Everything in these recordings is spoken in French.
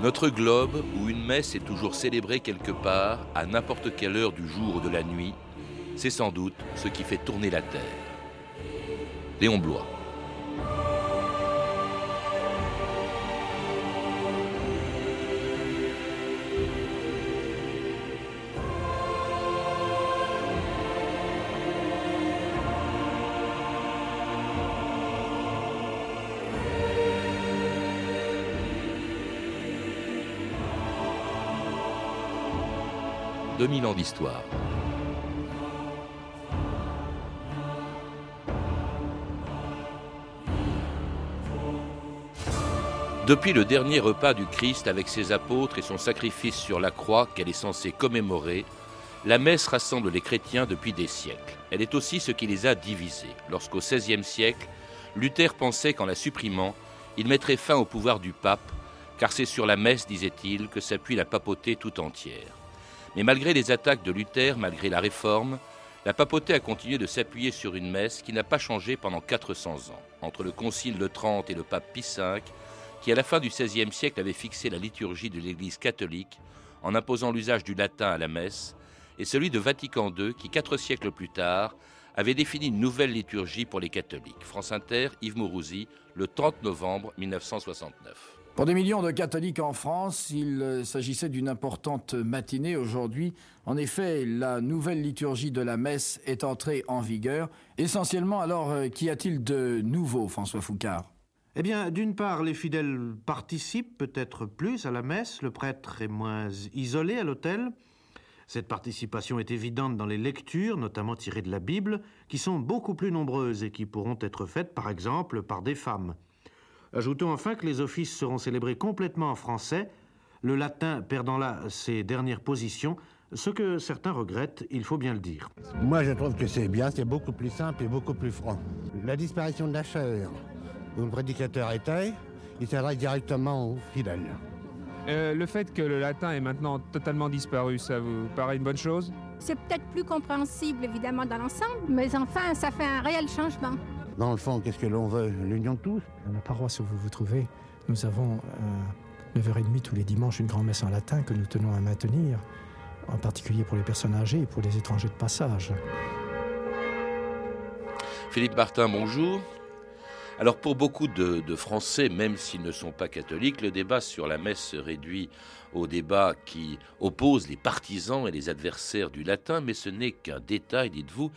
Notre globe, où une messe est toujours célébrée quelque part, à n'importe quelle heure du jour ou de la nuit, c'est sans doute ce qui fait tourner la Terre. Léon Blois. 2000 ans d'histoire. Depuis le dernier repas du Christ avec ses apôtres et son sacrifice sur la croix qu'elle est censée commémorer, la messe rassemble les chrétiens depuis des siècles. Elle est aussi ce qui les a divisés. Lorsqu'au XVIe siècle, Luther pensait qu'en la supprimant, il mettrait fin au pouvoir du pape, car c'est sur la messe, disait-il, que s'appuie la papauté tout entière. Mais malgré les attaques de Luther, malgré la réforme, la papauté a continué de s'appuyer sur une messe qui n'a pas changé pendant 400 ans. Entre le Concile de Trente et le pape Pie V, qui à la fin du XVIe siècle avait fixé la liturgie de l'Église catholique en imposant l'usage du latin à la messe, et celui de Vatican II qui, quatre siècles plus tard, avait défini une nouvelle liturgie pour les catholiques. France Inter, Yves Mourouzi, le 30 novembre 1969. Pour des millions de catholiques en France, il euh, s'agissait d'une importante matinée aujourd'hui. En effet, la nouvelle liturgie de la messe est entrée en vigueur. Essentiellement, alors, euh, qu'y a-t-il de nouveau, François Foucard? Eh bien, d'une part, les fidèles participent peut-être plus à la messe, le prêtre est moins isolé à l'autel. Cette participation est évidente dans les lectures, notamment tirées de la Bible, qui sont beaucoup plus nombreuses et qui pourront être faites, par exemple, par des femmes. Ajoutons enfin que les offices seront célébrés complètement en français, le latin perdant là ses dernières positions, ce que certains regrettent, il faut bien le dire. Moi je trouve que c'est bien, c'est beaucoup plus simple et beaucoup plus franc. La disparition de la chair, où le prédicateur était, il s'adresse directement aux fidèles. Euh, le fait que le latin est maintenant totalement disparu, ça vous paraît une bonne chose? C'est peut-être plus compréhensible évidemment dans l'ensemble, mais enfin ça fait un réel changement. Dans le fond, qu'est-ce que l'on veut? L'union de tous? Dans la paroisse où vous vous trouvez, nous avons à 9h30 tous les dimanches une grand-messe en latin que nous tenons à maintenir, en particulier pour les personnes âgées et pour les étrangers de passage. Philippe Martin, bonjour. Alors pour beaucoup de, de Français, même s'ils ne sont pas catholiques, le débat sur la messe se réduit au débat qui oppose les partisans et les adversaires du latin, mais ce n'est qu'un détail, dites-vous,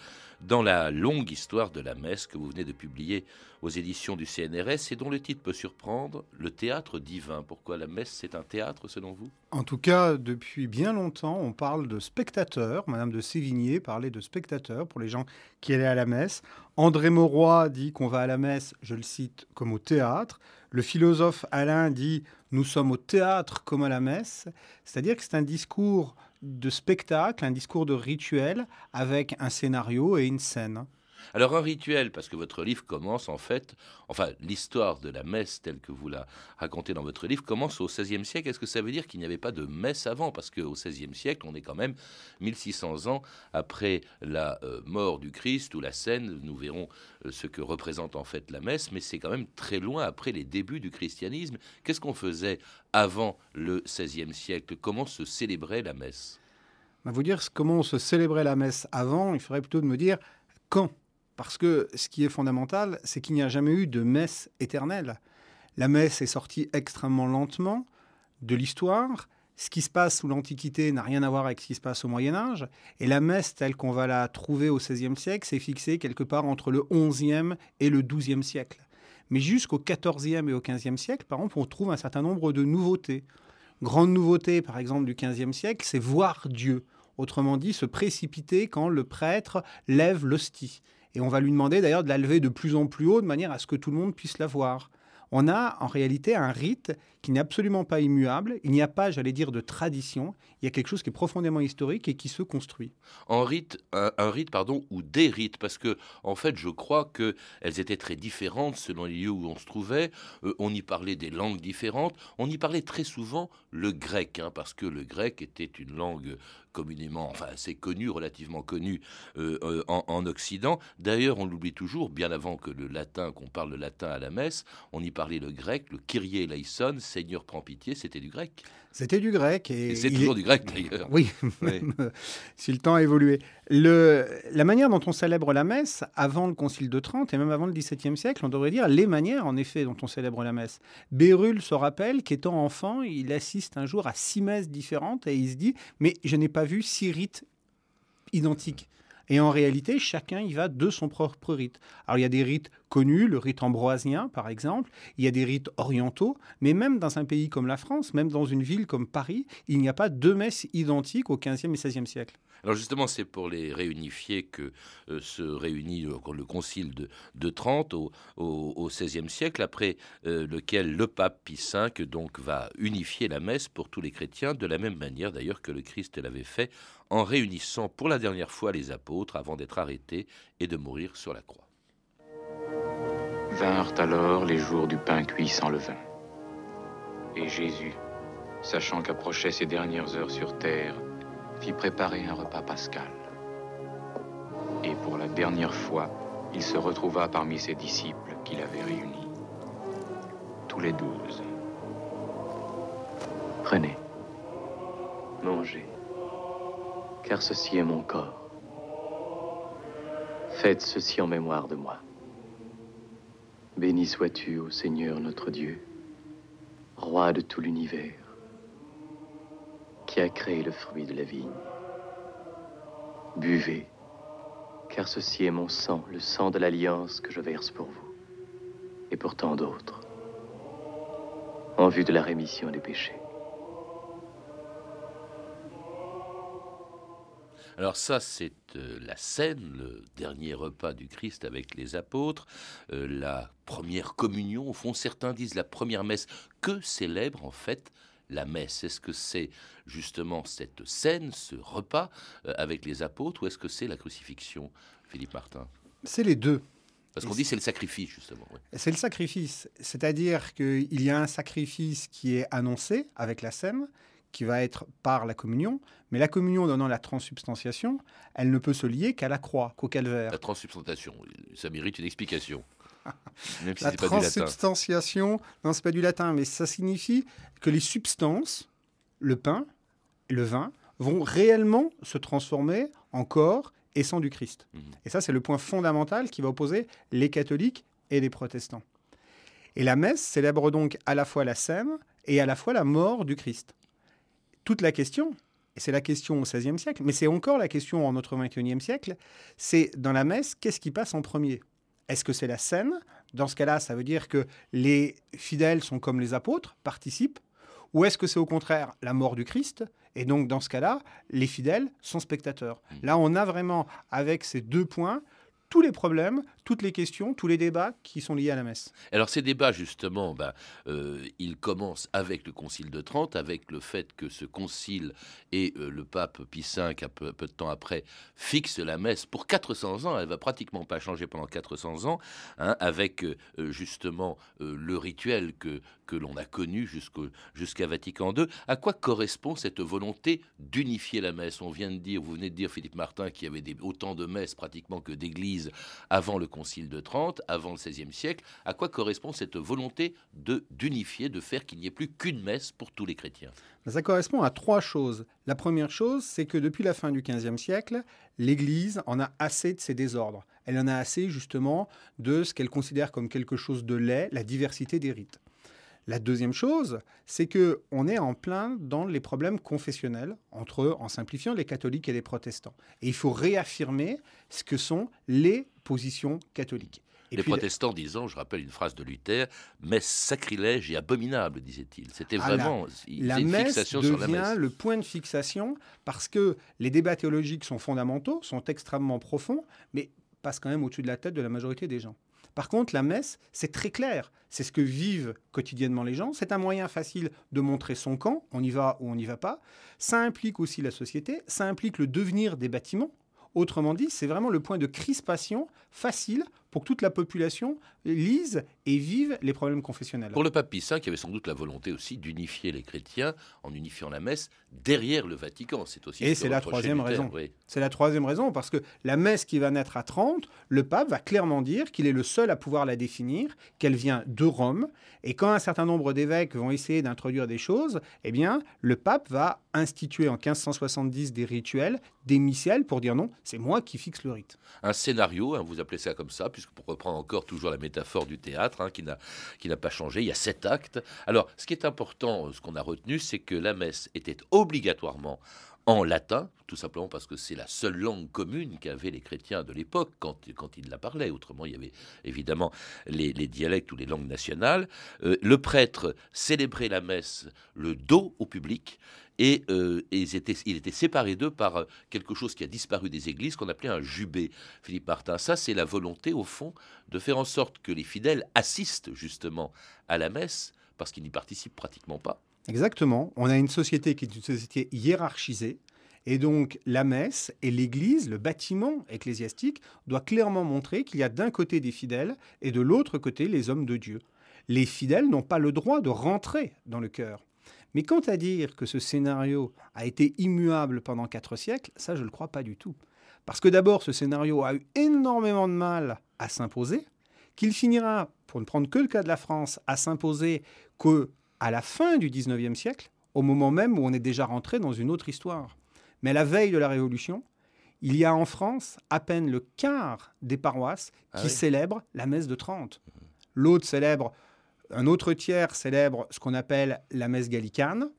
dans la longue histoire de la messe que vous venez de publier aux éditions du CNRS et dont le titre peut surprendre, Le théâtre divin. Pourquoi la messe, c'est un théâtre selon vous? En tout cas, depuis bien longtemps, on parle de spectateurs. Madame de Sévigné parlait de spectateurs pour les gens qui allaient à la messe. André Mauroy dit qu'on va à la messe, je le cite, comme au théâtre. Le philosophe Alain dit nous sommes au théâtre comme à la messe, c'est-à-dire que c'est un discours de spectacle, un discours de rituel avec un scénario et une scène. Alors un rituel, parce que votre livre commence en fait, enfin l'histoire de la messe telle que vous la racontez dans votre livre commence au XVIe siècle. Est-ce que ça veut dire qu'il n'y avait pas de messe avant? Parce qu'au XVIe siècle, on est quand même 1600 ans après la euh, mort du Christ ou la scène. Nous verrons euh, ce que représente en fait la messe, mais c'est quand même très loin après les débuts du christianisme. Qu'est-ce qu'on faisait avant le XVIe siècle? Comment se célébrait la messe? Bah, Vous dire comment on se célébrait la messe avant, il faudrait plutôt de me dire quand parce que ce qui est fondamental, c'est qu'il n'y a jamais eu de messe éternelle. La messe est sortie extrêmement lentement de l'histoire. Ce qui se passe sous l'Antiquité n'a rien à voir avec ce qui se passe au Moyen Âge. Et la messe telle qu'on va la trouver au XVIe siècle, c'est fixé quelque part entre le XIe et le XIIe siècle. Mais jusqu'au XIVe et au XVe siècle, par exemple, on trouve un certain nombre de nouveautés. Grande nouveauté, par exemple, du XVe siècle, c'est voir Dieu. Autrement dit, se précipiter quand le prêtre lève l'hostie. Et on va lui demander d'ailleurs de la lever de plus en plus haut de manière à ce que tout le monde puisse la voir. On a en réalité un rite qui n'est absolument pas immuable. Il n'y a pas, j'allais dire, de tradition. Il y a quelque chose qui est profondément historique et qui se construit. En rite, un, rite, pardon, ou des rites, parce que en fait, je crois que elles étaient très différentes selon les lieux où on se trouvait. Euh, on y parlait des langues différentes. On y parlait très souvent le grec, hein, parce que le grec était une langue communément, enfin assez connue, relativement connue euh, euh, en, en, Occident. D'ailleurs, on l'oublie toujours, bien avant que le latin, qu'on parle le latin à la messe, on y parlait le grec, le Kyrie eleison, Seigneur prend pitié, c'était du grec. C'était du grec. Et, c'est toujours du grec d'ailleurs. Oui, si le temps a évolué. Le, la manière dont on célèbre la messe, avant le Concile de Trente et même avant le XVIIe siècle, on devrait dire les manières en effet dont on célèbre la messe. Bérulle se rappelle qu'étant enfant, il assiste un jour à six messes différentes et il se dit Mais je n'ai pas vu six rites identiques. Et en réalité, chacun y va de son propre rite. Alors il y a des rites connus, le rite ambroisien par exemple, il y a des rites orientaux, mais même dans un pays comme la France, même dans une ville comme Paris, il n'y a pas deux messes identiques au XVe et XVIe siècle. Alors justement, c'est pour les réunifier que euh, se réunit le, concile de, Trente au, XVIe siècle, après euh, lequel le pape Pie V donc va unifier la messe pour tous les chrétiens, de la même manière d'ailleurs que le Christ l'avait fait en réunissant pour la dernière fois les apôtres avant d'être arrêtés et de mourir sur la croix. Vinrent alors les jours du pain cuit sans levain. Et Jésus, sachant qu'approchaient ses dernières heures sur terre, fit préparer un repas pascal. Et pour la dernière fois, il se retrouva parmi ses disciples qu'il avait réunis. Tous les douze. Prenez, mangez, car ceci est mon corps. Faites ceci en mémoire de moi. Béni sois-tu, ô Seigneur notre Dieu, roi de tout l'univers qui a créé le fruit de la vigne. Buvez, car ceci est mon sang, le sang de l'alliance que je verse pour vous, et pour tant d'autres, en vue de la rémission des péchés. Alors ça, c'est euh, la scène, le dernier repas du Christ avec les apôtres, euh, la première communion, au fond, certains disent la première messe que célèbre en fait la messe Est-ce que c'est justement cette scène, ce repas euh, avec les apôtres, ou est-ce que c'est la crucifixion, Philippe Martin? C'est les deux. Parce qu'on dit c'est le sacrifice, justement. C'est le sacrifice. C'est-à-dire qu'il y a un sacrifice qui est annoncé avec la scène, qui va être par la communion, mais la communion donnant la transsubstantiation, elle ne peut se lier qu'à la croix, qu'au calvaire. La transsubstantiation, ça mérite une explication. la transsubstantiation, non, c'est pas du latin, mais ça signifie que les substances, le pain, le vin, vont réellement se transformer en corps et sang du Christ. Mhm. Et ça, c'est le point fondamental qui va opposer les catholiques et les protestants. Et la messe célèbre donc à la fois la scène et à la fois la mort du Christ. Toute la question, et c'est la question au XVIe siècle, mais c'est encore la question en notre XXIe siècle, c'est dans la messe, qu'est-ce qui passe en premier? Est-ce que c'est la scène? Dans ce cas-là, ça veut dire que les fidèles sont comme les apôtres, participent Ou est-ce que c'est au contraire la mort du Christ? Et donc, dans ce cas-là, les fidèles sont spectateurs. Mmh. Là, on a vraiment, avec ces deux points, tous les problèmes, toutes les questions, tous les débats qui sont liés à la messe. Alors ces débats, justement, ben, euh, ils commencent avec le Concile de Trente, avec le fait que ce concile et euh, le pape Pie V, un peu, de temps après, fixent la messe pour 400 ans. Elle va pratiquement pas changer pendant 400 ans, hein, avec euh, justement le rituel que, que l'on a connu jusqu'à Vatican II. À quoi correspond cette volonté d'unifier la messe? On vient de dire, vous venez de dire, Philippe Martin, qu'il y avait autant de messes pratiquement que d'églises avant le Concile de Trente, avant le XVIe siècle. À quoi correspond cette volonté de d'unifier, de faire qu'il n'y ait plus qu'une messe pour tous les chrétiens? Ça correspond à trois choses. La première chose, c'est que depuis la fin du XVe siècle, l'Église en a assez de ces désordres. Elle en a assez justement de ce qu'elle considère comme quelque chose de laid, la diversité des rites. La deuxième chose, c'est que on est en plein dans les problèmes confessionnels entre, en simplifiant, les catholiques et les protestants. Et il faut réaffirmer ce que sont les positions catholiques. Et les protestants disant, je rappelle une phrase de Luther, messe sacrilège et abominable, disait-il. C'était ah, vraiment la, une messe fixation devient sur la messe. le point de fixation parce que les débats théologiques sont fondamentaux, sont extrêmement profonds, mais passent quand même au-dessus de la tête de la majorité des gens. Par contre, la messe, c'est très clair. C'est ce que vivent quotidiennement les gens. C'est un moyen facile de montrer son camp. On y va ou on n'y va pas. Ça implique aussi la société. Ça implique le devenir des bâtiments. Autrement dit, c'est vraiment le point de crispation facile pour que toute la population lise et vive les problèmes confessionnels. Pour le pape Pie V, qui avait sans doute la volonté aussi d'unifier les chrétiens en unifiant la messe derrière le Vatican. C'est aussi et c'est la troisième raison. C'est la troisième raison parce que la messe qui va naître à 30, le pape va clairement dire qu'il est le seul à pouvoir la définir, qu'elle vient de Rome. Et quand un certain nombre d'évêques vont essayer d'introduire des choses, eh bien, le pape va instituer en 1570 des rituels, des missels pour dire non, c'est moi qui fixe le rite. Un scénario, hein, vous appelez ça comme ça, pour reprendre encore toujours la métaphore du théâtre, hein, qui n'a pas changé, il y a sept actes. Alors, ce qui est important, euh, ce qu'on a retenu, c'est que la messe était obligatoirement en latin, tout simplement parce que c'est la seule langue commune qu'avaient les chrétiens de l'époque quand, ils la parlaient. Autrement, il y avait évidemment les, dialectes ou les langues nationales. Euh, le prêtre célébrait la messe le dos au public et, euh, il était séparé d'eux par quelque chose qui a disparu des églises qu'on appelait un jubé. Philippe Martin, ça c'est la volonté au fond de faire en sorte que les fidèles assistent justement à la messe parce qu'ils n'y participent pratiquement pas. Exactement. On a une société qui est une société hiérarchisée. Et donc la messe et l'Église, le bâtiment ecclésiastique, doit clairement montrer qu'il y a d'un côté des fidèles et de l'autre côté les hommes de Dieu. Les fidèles n'ont pas le droit de rentrer dans le cœur. Mais quant à dire que ce scénario a été immuable pendant quatre siècles, ça je ne le crois pas du tout. Parce que d'abord, ce scénario a eu énormément de mal à s'imposer, qu'il finira, pour ne prendre que le cas de la France, à s'imposer que à la fin du XIXe siècle, au moment même où on est déjà rentré dans une autre histoire. Mais à la veille de la Révolution, il y a en France à peine le quart des paroisses ah qui célèbrent la messe de Trente. L'autre célèbre, un autre tiers célèbre ce qu'on appelle la messe gallicane,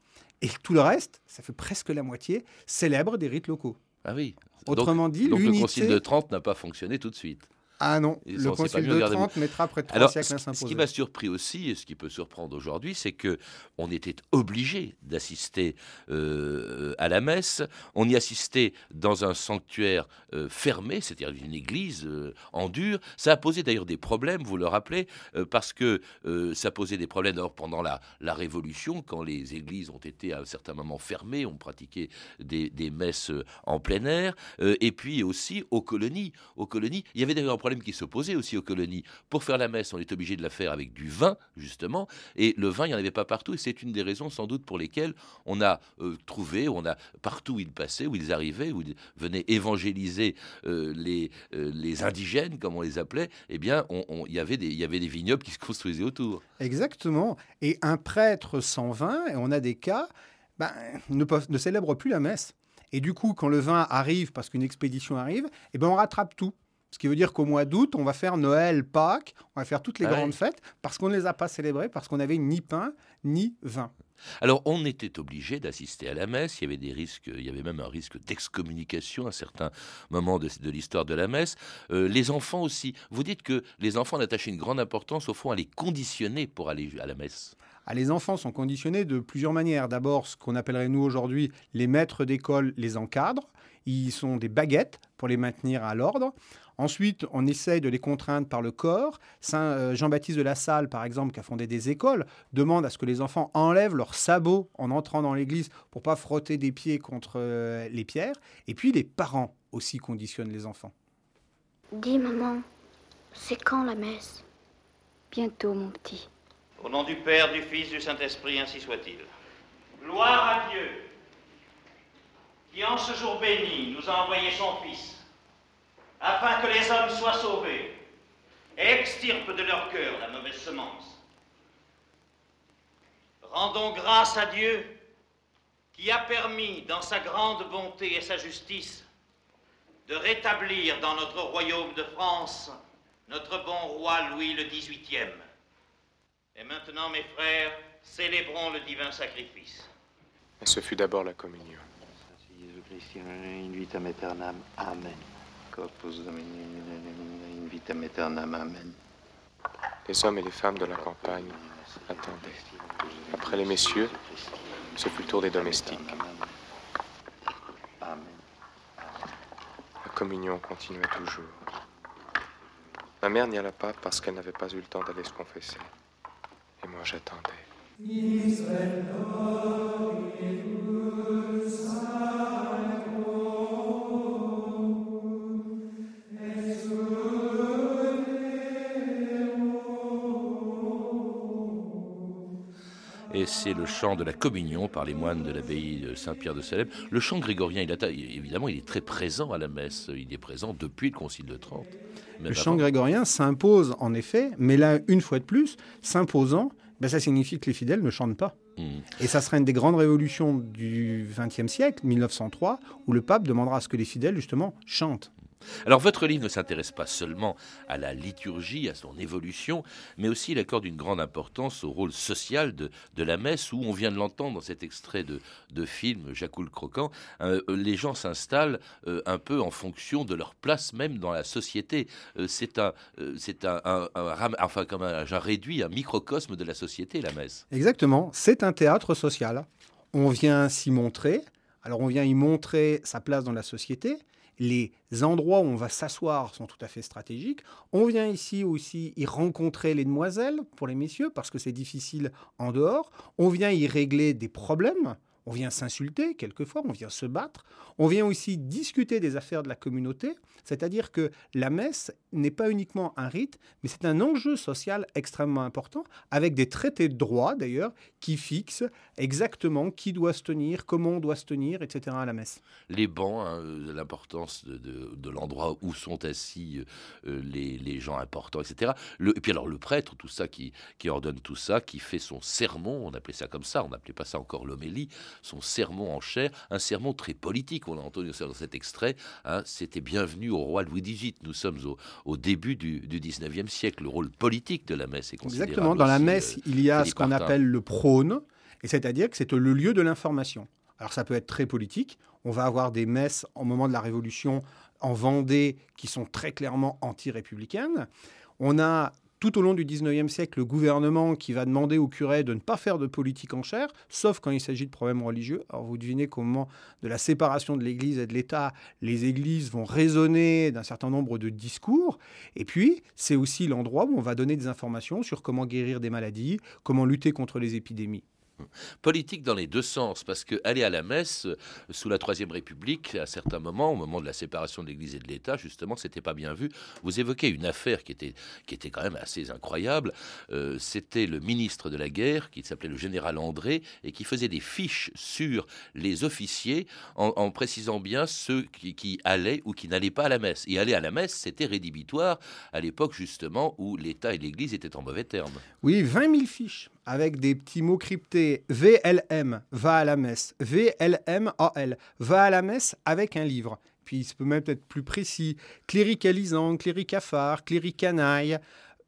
et tout le reste, ça fait presque la moitié, célèbre des rites locaux. Ah oui. Autrement dit, donc le concile de Trente n'a pas fonctionné tout de suite. Ah non, le Concile de Trente mettra près de trois siècles à s'imposer. Ce qui m'a surpris aussi, et ce qui peut surprendre aujourd'hui, c'est que on était obligé d'assister euh, à la messe. On y assistait dans un sanctuaire euh, fermé, c'est-à-dire une église euh, en dur. Ça a posé d'ailleurs des problèmes, vous le rappelez, parce que ça posait des problèmes d'abord pendant la, la Révolution, quand les églises ont été à un certain moment fermées, on pratiquait des, des messes en plein air, et puis aussi aux colonies. Aux colonies, il y avait d'ailleurs un problème qui qui posait aussi aux colonies. Pour faire la messe, on est obligé de la faire avec du vin, justement, et le vin, il n'y en avait pas partout, et c'est une des raisons sans doute pour lesquelles on a euh, trouvé, on a partout où ils passaient, où ils arrivaient, où ils venaient évangéliser euh, les, euh, les indigènes, comme on les appelait, eh bien, on, y avait des, il y avait des vignobles qui se construisaient autour. Exactement. Et un prêtre sans vin, et on a des cas, ben, ne, ne célèbre plus la messe. Et du coup, quand le vin arrive, parce qu'une expédition arrive, eh ben on rattrape tout. Ce qui veut dire qu'au mois d'août, on va faire Noël, Pâques, on va faire toutes les ah grandes fêtes parce qu'on ne les a pas célébrées, parce qu'on n'avait ni pain ni vin. Alors on était obligé d'assister à la messe, il y avait des risques, il y avait même un risque d'excommunication à certains moments de, l'histoire de la messe. Euh, les enfants aussi, vous dites que les enfants attachaient une grande importance au fond à les conditionner pour aller à la messe. Ah, les enfants sont conditionnés de plusieurs manières. D'abord, ce qu'on appellerait nous aujourd'hui les maîtres d'école les encadrent. Ils sont des baguettes pour les maintenir à l'ordre. Ensuite, on essaye de les contraindre par le corps. Saint euh, Jean-Baptiste de la Salle, par exemple, qui a fondé des écoles, demande à ce que les enfants enlèvent leurs sabots en entrant dans l'église pour pas frotter des pieds contre euh, les pierres. Et puis les parents aussi conditionnent les enfants. Dis maman, c'est quand la messe? Bientôt mon petit. Au nom du Père, du Fils, du Saint-Esprit, ainsi soit-il. Gloire à Dieu, qui en ce jour béni nous a envoyé son Fils afin que les hommes soient sauvés et extirpent de leur cœur la mauvaise semence. Rendons grâce à Dieu qui a permis, dans sa grande bonté et sa justice, de rétablir dans notre royaume de France notre bon roi Louis le XVIIIe. Et maintenant, mes frères, célébrons le divin sacrifice. Et ce fut d'abord la communion. Amen. Les hommes et les femmes de la campagne attendaient. Après les messieurs, ce fut le tour des domestiques. La communion continuait toujours. Ma mère n'y alla pas parce qu'elle n'avait pas eu le temps d'aller se confesser. Et moi, j'attendais. C'est le chant de la communion par les moines de l'abbaye de Saint-Pierre de Salem. Le chant grégorien, il a, évidemment, il est très présent à la messe. Il est présent depuis le Concile de Trente. Le chant grégorien s'impose en effet, mais là, une fois de plus, s'imposant, ben, ça signifie que les fidèles ne chantent pas. Mmh. Et ça sera une des grandes révolutions du XXe siècle, 1903, où le pape demandera à ce que les fidèles, justement, chantent. Alors votre livre ne s'intéresse pas seulement à la liturgie, à son évolution, mais aussi il accorde une grande importance au rôle social de, la messe, où on vient de l'entendre dans cet extrait de, film Jacques le Croquant, euh, les gens s'installent euh, un peu en fonction de leur place même dans la société. Euh, c'est un, c'est un, enfin comme un, un réduit, un microcosme de la société, la messe. Exactement, c'est un théâtre social. On vient s'y montrer. Alors on vient y montrer sa place dans la société, les endroits où on va s'asseoir sont tout à fait stratégiques. On vient ici aussi y rencontrer les demoiselles pour les messieurs parce que c'est difficile en dehors. On vient y régler des problèmes. On vient s'insulter quelquefois, on vient se battre. On vient aussi discuter des affaires de la communauté. C'est-à-dire que la messe n'est pas uniquement un rite, mais c'est un enjeu social extrêmement important, avec des traités de droit d'ailleurs, qui fixent exactement qui doit se tenir, comment on doit se tenir, etc. à la messe. Les bancs, hein, euh, l'importance de, l'endroit où sont assis euh, les, gens importants, etc. et puis alors le prêtre, tout ça, qui, ordonne tout ça, qui fait son sermon, on appelait ça comme ça, on n'appelait pas ça encore l'homélie, son sermon en chair, un sermon très politique, on a entendu dans cet extrait, hein, c'était bienvenu au roi Louis XVIII. Nous sommes au, début du, du, 19e siècle. Le rôle politique de la messe est considérable. Exactement. Dans la messe, euh, il y a ce qu'on appelle le prône, et c'est-à-dire que c'est le lieu de l'information. Alors ça peut être très politique. On va avoir des messes au moment de la Révolution en Vendée qui sont très clairement anti-républicaines. On a tout au long du 19e siècle le gouvernement qui va demander au curé de ne pas faire de politique en chair, sauf quand il s'agit de problèmes religieux. Alors vous devinez qu'au moment de la séparation de l'Église et de l'État, les églises vont raisonner d'un certain nombre de discours. Et puis, c'est aussi l'endroit où on va donner des informations sur comment guérir des maladies, comment lutter contre les épidémies. Politique dans les deux sens, parce que aller à la messe euh, sous la Troisième République, à certains moments, au moment de la séparation de l'Église et de l'État, justement, c'était pas bien vu. Vous évoquez une affaire qui était, qui était quand même assez incroyable. Euh, c'était le ministre de la guerre, qui s'appelait le général André, et qui faisait des fiches sur les officiers en, précisant bien ceux qui, qui, allaient ou qui n'allaient pas à la messe. Et aller à la messe, c'était rédhibitoire à l'époque, justement, où l'État et l'Église étaient en mauvais termes. Oui, 20 000 fiches avec des petits mots cryptés. VLM, va à la messe. VLMAL, va à la messe avec un livre. Puis il peut même être plus précis. Cléricalisant, cléricafard, cléricanaille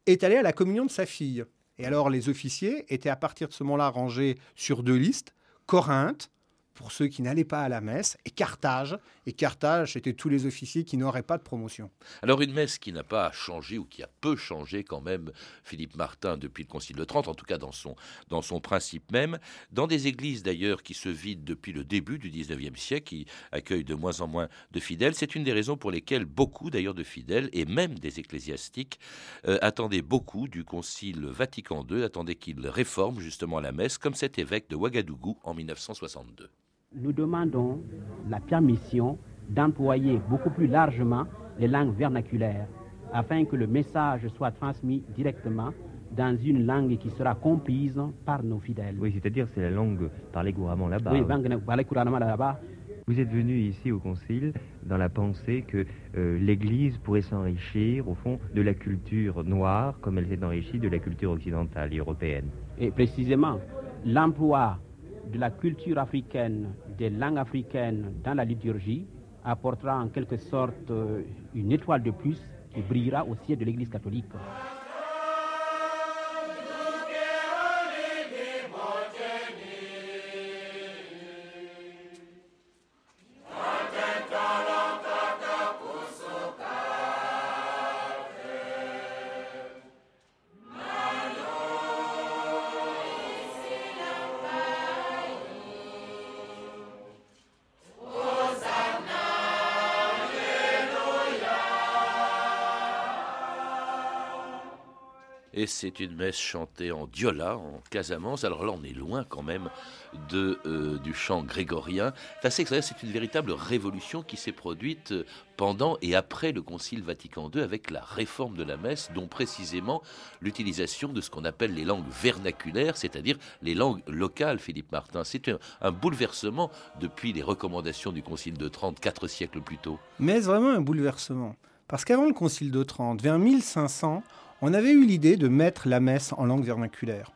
est allé à la communion de sa fille. Et alors les officiers étaient à partir de ce moment-là rangés sur deux listes. Corinthe, pour ceux qui n'allaient pas à la messe, et Carthage. Et Carthage, c'était tous les officiers qui n'auraient pas de promotion. Alors une messe qui n'a pas changé, ou qui a peu changé quand même, Philippe Martin, depuis le Concile de Trente, en tout cas dans son, dans son principe même, dans des églises d'ailleurs qui se vident depuis le début du XIXe siècle, qui accueillent de moins en moins de fidèles, c'est une des raisons pour lesquelles beaucoup d'ailleurs de fidèles, et même des ecclésiastiques, euh, attendaient beaucoup du Concile Vatican II, attendaient qu'il réforme justement la messe, comme cet évêque de Ouagadougou en 1962 nous demandons la permission d'employer beaucoup plus largement les langues vernaculaires afin que le message soit transmis directement dans une langue qui sera comprise par nos fidèles. Oui, c'est-à-dire c'est la langue parlée couramment là-bas. Oui, parlée couramment là-bas. Vous êtes venu ici au Concile dans la pensée que euh, l'Église pourrait s'enrichir, au fond, de la culture noire comme elle s'est enrichie de la culture occidentale et européenne. Et précisément, l'emploi de la culture africaine, des langues africaines dans la liturgie apportera en quelque sorte euh, une étoile de plus qui brillera au ciel de l'Église catholique. C'est une messe chantée en diola, en Casamance. Alors là, on est loin quand même de, euh, du chant grégorien. C'est une véritable révolution qui s'est produite euh, pendant et après le Concile Vatican II avec la réforme de la messe, dont précisément l'utilisation de ce qu'on appelle les langues vernaculaires, c'est-à-dire les langues locales, Philippe Martin. C'est un, un, bouleversement depuis les recommandations du Concile de Trente, quatre siècles plus tôt. Mais vraiment un bouleversement? Parce qu'avant le Concile de Trente, vers 1500, on avait eu l'idée de mettre la messe en langue vernaculaire.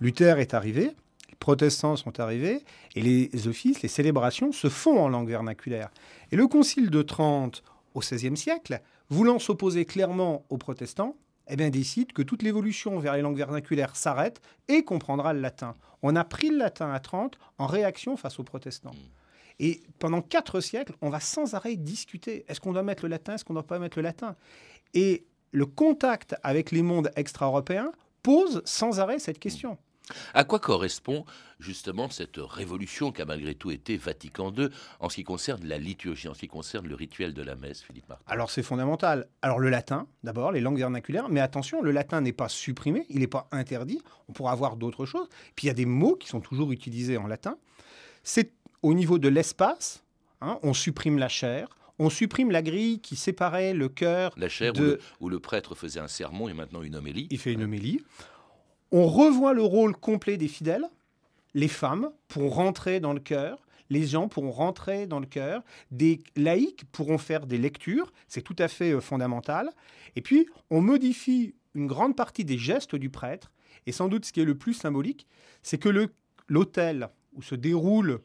Luther est arrivé, les protestants sont arrivés, et les offices, les célébrations se font en langue vernaculaire. Et le Concile de Trente, au XVIe siècle, voulant s'opposer clairement aux protestants, eh bien, décide que toute l'évolution vers les langues vernaculaires s'arrête et comprendra le latin. On a pris le latin à Trente en réaction face aux protestants. Et pendant quatre siècles, on va sans arrêt discuter. Est-ce qu'on doit mettre le latin? Est-ce qu'on ne doit pas mettre le latin? Et le contact avec les mondes extra-européens pose sans arrêt cette question. À quoi correspond justement cette révolution qui a malgré tout été Vatican II en ce qui concerne la liturgie, en ce qui concerne le rituel de la messe, Philippe Martin? Alors c'est fondamental. Alors le latin, d'abord, les langues vernaculaires, mais attention, le latin n'est pas supprimé, il n'est pas interdit, on pourra avoir d'autres choses. Puis il y a des mots qui sont toujours utilisés en latin. C'est au niveau de l'espace, hein, on supprime la chair, on supprime la grille qui séparait le cœur. La chair de... où, le, prêtre faisait un sermon et maintenant une homélie. Il fait une homélie. On revoit le rôle complet des fidèles. Les femmes pourront rentrer dans le cœur. Les gens pourront rentrer dans le cœur. Des laïcs pourront faire des lectures. C'est tout à fait euh, fondamental. Et puis, on modifie une grande partie des gestes du prêtre. Et sans doute ce qui est le plus symbolique, c'est que l'autel où se déroule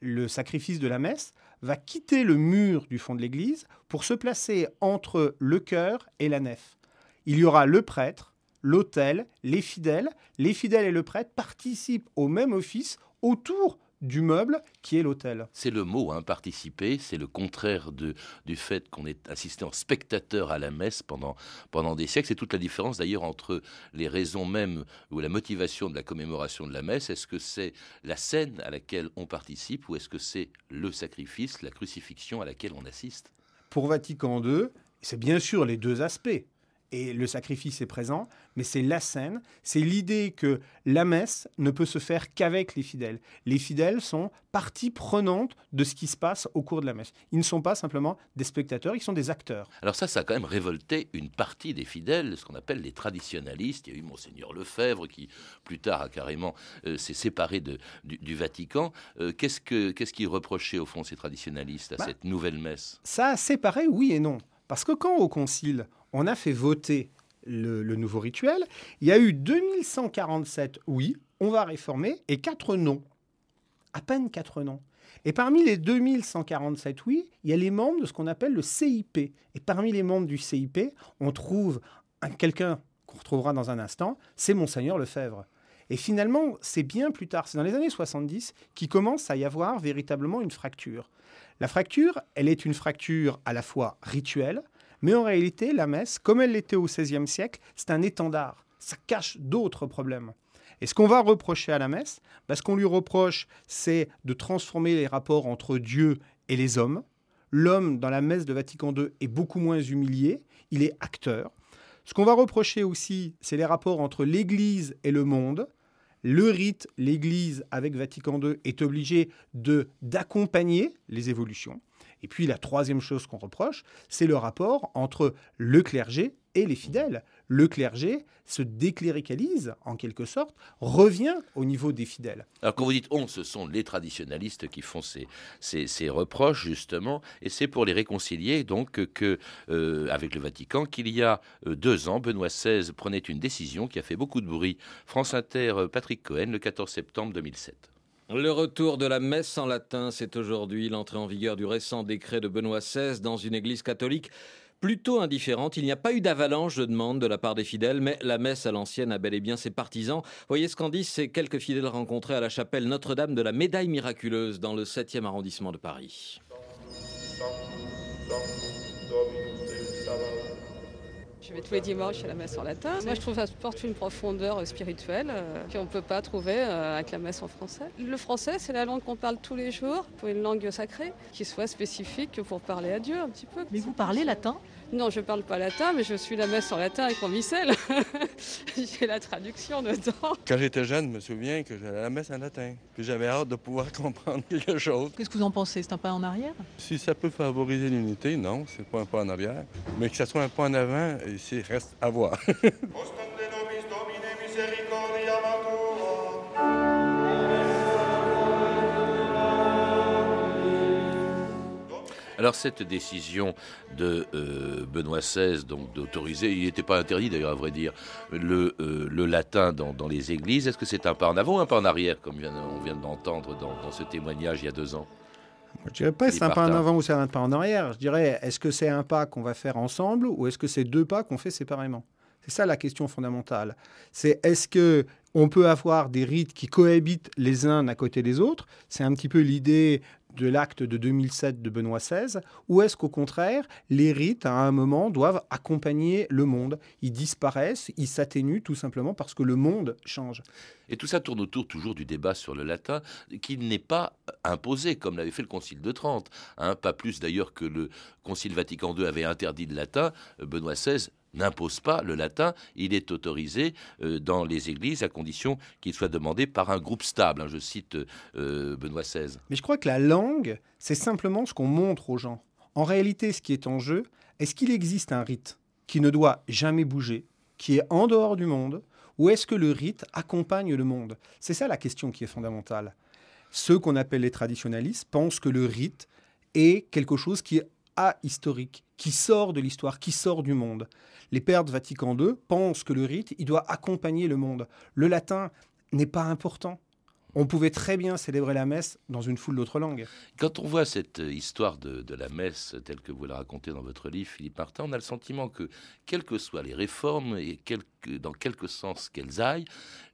le sacrifice de la messe va quitter le mur du fond de l'église pour se placer entre le chœur et la nef. Il y aura le prêtre, l'autel, les fidèles. Les fidèles et le prêtre participent au même office autour du meuble qui est l'hôtel. C'est le mot, hein, participer, c'est le contraire de, du fait qu'on est assisté en spectateur à la messe pendant, pendant des siècles. C'est toute la différence d'ailleurs entre les raisons même ou la motivation de la commémoration de la messe. Est-ce que c'est la scène à laquelle on participe ou est-ce que c'est le sacrifice, la crucifixion à laquelle on assiste? Pour Vatican II, c'est bien sûr les deux aspects et le sacrifice est présent, mais c'est la scène, c'est l'idée que la messe ne peut se faire qu'avec les fidèles. Les fidèles sont partie prenante de ce qui se passe au cours de la messe. Ils ne sont pas simplement des spectateurs, ils sont des acteurs. Alors ça, ça a quand même révolté une partie des fidèles, ce qu'on appelle les traditionalistes. Il y a eu monseigneur Lefebvre qui, plus tard, a carrément euh, s'est séparé de, du, Vatican. Euh, qu'est-ce que qu'est-ce qu'ils reprochaient au fond ces traditionalistes à bah, cette nouvelle messe? Ça a séparé, oui et non. Parce que quand au concile, on a fait voter le, nouveau rituel, il y a eu 2147 oui, on va réformer, et 4 non. À peine 4 non. Et parmi les 2147 oui, il y a les membres de ce qu'on appelle le CIP. Et parmi les membres du CIP, on trouve quelqu'un qu'on retrouvera dans un instant, c'est Monseigneur Lefebvre. Et finalement, c'est bien plus tard, c'est dans les années 70, qu'il commence à y avoir véritablement une fracture. La fracture, elle est une fracture à la fois rituelle, mais en réalité, la messe, comme elle l'était au XVIe siècle, c'est un étendard. Ça cache d'autres problèmes. Et ce qu'on va reprocher à la messe, bah, ce qu'on lui reproche, c'est de transformer les rapports entre Dieu et les hommes. L'homme, dans la messe de Vatican II, est beaucoup moins humilié, il est acteur. Ce qu'on va reprocher aussi, c'est les rapports entre l'Église et le monde. Le rite, l'Église avec Vatican II est obligé de d'accompagner les évolutions. Et puis la troisième chose qu'on reproche, c'est le rapport entre le clergé et les fidèles. Le clergé se décléricalise en quelque sorte, revient au niveau des fidèles. Alors quand vous dites on, ce sont les traditionalistes qui font ces, ces, reproches justement, et c'est pour les réconcilier donc que euh, avec le Vatican qu'il y a euh, deux ans, Benoît XVI prenait une décision qui a fait beaucoup de bruit. France Inter, euh, Patrick Cohen, le 14 septembre 2007. Le retour de la messe en latin, c'est aujourd'hui l'entrée en vigueur du récent décret de Benoît XVI dans une église catholique plutôt indifférente. Il n'y a pas eu d'avalanche de demandes de la part des fidèles, mais la messe à l'ancienne a bel et bien ses partisans. Voyez ce qu'en disent ces quelques fidèles rencontrés à la chapelle Notre-Dame de la Médaille Miraculeuse dans le 7e arrondissement de Paris. Je vais tous les dimanches à la messe en latin. Moi, je trouve que ça porte une profondeur spirituelle euh, qu'on ne peut pas trouver euh, avec la messe en français. Le français, c'est la langue qu'on parle tous les jours, pour une langue sacrée, qui soit spécifique pour parler à Dieu un petit peu. Mais vous parlez latin? Non, je ne parle pas latin, mais je suis la messe en latin avec mon missel. J'ai la traduction dedans. Quand j'étais jeune, je me souviens que j'allais à la messe en latin. Puis j'avais hâte de pouvoir comprendre quelque chose. Qu'est-ce que vous en pensez? C'est un pas en arrière? Si ça peut favoriser l'unité, non, c'est pas un pas en arrière. Mais que ça soit un pas en avant, c'est reste à voir. Alors cette décision de euh, Benoît XVI, donc d'autoriser, il n'était pas interdit d'ailleurs à vrai dire, le, euh, le latin dans, dans, les églises, est-ce que c'est un pas en avant ou un pas en arrière, comme on vient de l'entendre dans, dans, ce témoignage il y a deux ans? Je dirais pas c'est un pas en avant ou c'est un pas en arrière. Je dirais, est-ce que c'est un pas qu'on va faire ensemble ou est-ce que c'est deux pas qu'on fait séparément? C'est ça la question fondamentale. C'est est-ce que on peut avoir des rites qui cohabitent les uns à côté des autres? C'est un petit peu l'idée de l'acte de 2007 de Benoît XVI, ou est-ce qu'au contraire, les rites, à un moment, doivent accompagner le monde? Ils disparaissent, ils s'atténuent tout simplement parce que le monde change. Et tout ça tourne autour toujours du débat sur le latin, qui n'est pas imposé, comme l'avait fait le Concile de Trente. Hein, pas plus d'ailleurs que le Concile Vatican II avait interdit le latin, Benoît XVI n'impose pas le latin, il est autorisé euh, dans les églises à condition qu'il soit demandé par un groupe stable. Hein, je cite euh, Benoît XVI. Mais je crois que la langue, c'est simplement ce qu'on montre aux gens. En réalité, ce qui est en jeu, est-ce qu'il existe un rite qui ne doit jamais bouger, qui est en dehors du monde, ou est-ce que le rite accompagne le monde? C'est ça la question qui est fondamentale. Ceux qu'on appelle les traditionalistes pensent que le rite est quelque chose qui est ahistorique, qui sort de l'histoire, qui sort du monde. Les pères de Vatican II pensent que le rite, il doit accompagner le monde. Le latin n'est pas important. On pouvait très bien célébrer la messe dans une foule d'autres langues. Quand on voit cette histoire de, la messe telle que vous la racontez dans votre livre, Philippe Martin, on a le sentiment que, quelles que soient les réformes et dans quelque sens qu'elles aillent,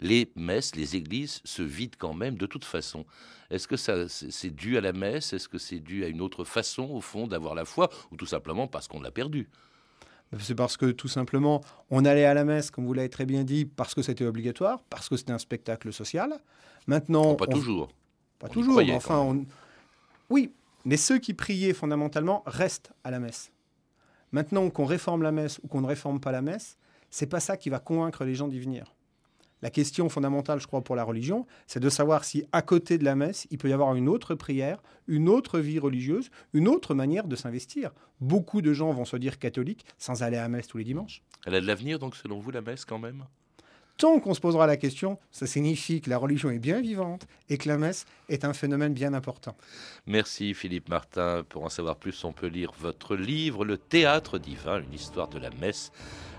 les messes, les églises se vident quand même de toute façon. Est-ce que ça, c'est dû à la messe? Est-ce que c'est dû à une autre façon, au fond, d'avoir la foi? Ou tout simplement parce qu'on l'a perdue c'est parce que tout simplement, on allait à la messe, comme vous l'avez très bien dit, parce que c'était obligatoire, parce que c'était un spectacle social. Maintenant, pas toujours. Pas toujours. Mais enfin, oui, mais ceux qui priaient fondamentalement restent à la messe. Maintenant qu'on réforme la messe ou qu'on ne réforme pas la messe, c'est pas ça qui va convaincre les gens d'y venir. La question fondamentale, je crois, pour la religion, c'est de savoir si à côté de la messe, il peut y avoir une autre prière, une autre vie religieuse, une autre manière de s'investir. Beaucoup de gens vont se dire catholiques sans aller à la messe tous les dimanches. Elle a de l'avenir, donc, selon vous, la messe, quand même? Tant qu'on se posera la question, ça signifie que la religion est bien vivante et que la messe est un phénomène bien important. Merci Philippe Martin. Pour en savoir plus, on peut lire votre livre Le théâtre divin, une histoire de la messe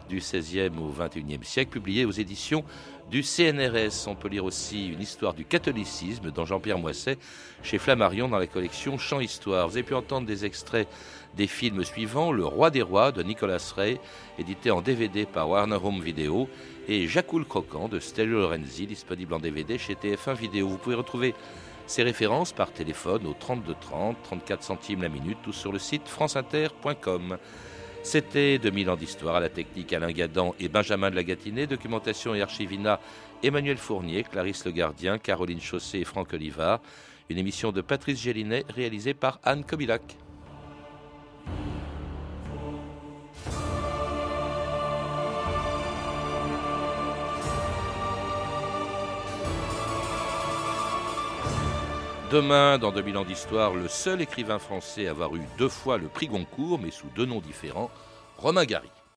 du XVIe au XXIe siècle, publié aux éditions du CNRS. On peut lire aussi une histoire du catholicisme dans Jean-Pierre Moisset chez Flammarion dans la collection Chant Histoire. Vous avez pu entendre des extraits des films suivants Le Roi des Rois de Nicolas Ray, édité en DVD par Warner Home Video, et Jacoul Croquant de Stelio Lorenzi, disponible en DVD chez TF1 Vidéo. Vous pouvez retrouver ces références par téléphone au 32 30, 34 centimes la minute ou sur le site franceinter.com. C'était 2000 ans d'histoire à la technique Alain Gadan et Benjamin de la Gatinet, documentation et archivina Emmanuel Fournier, Clarisse Le Gardien, Caroline Chaussé et Franck Olivard. Une émission de Patrice Gélinet réalisée par Anne Kobilac. Demain, dans 2000 ans d'histoire, le seul écrivain français à avoir eu deux fois le prix Goncourt, mais sous deux noms différents, Romain Gary.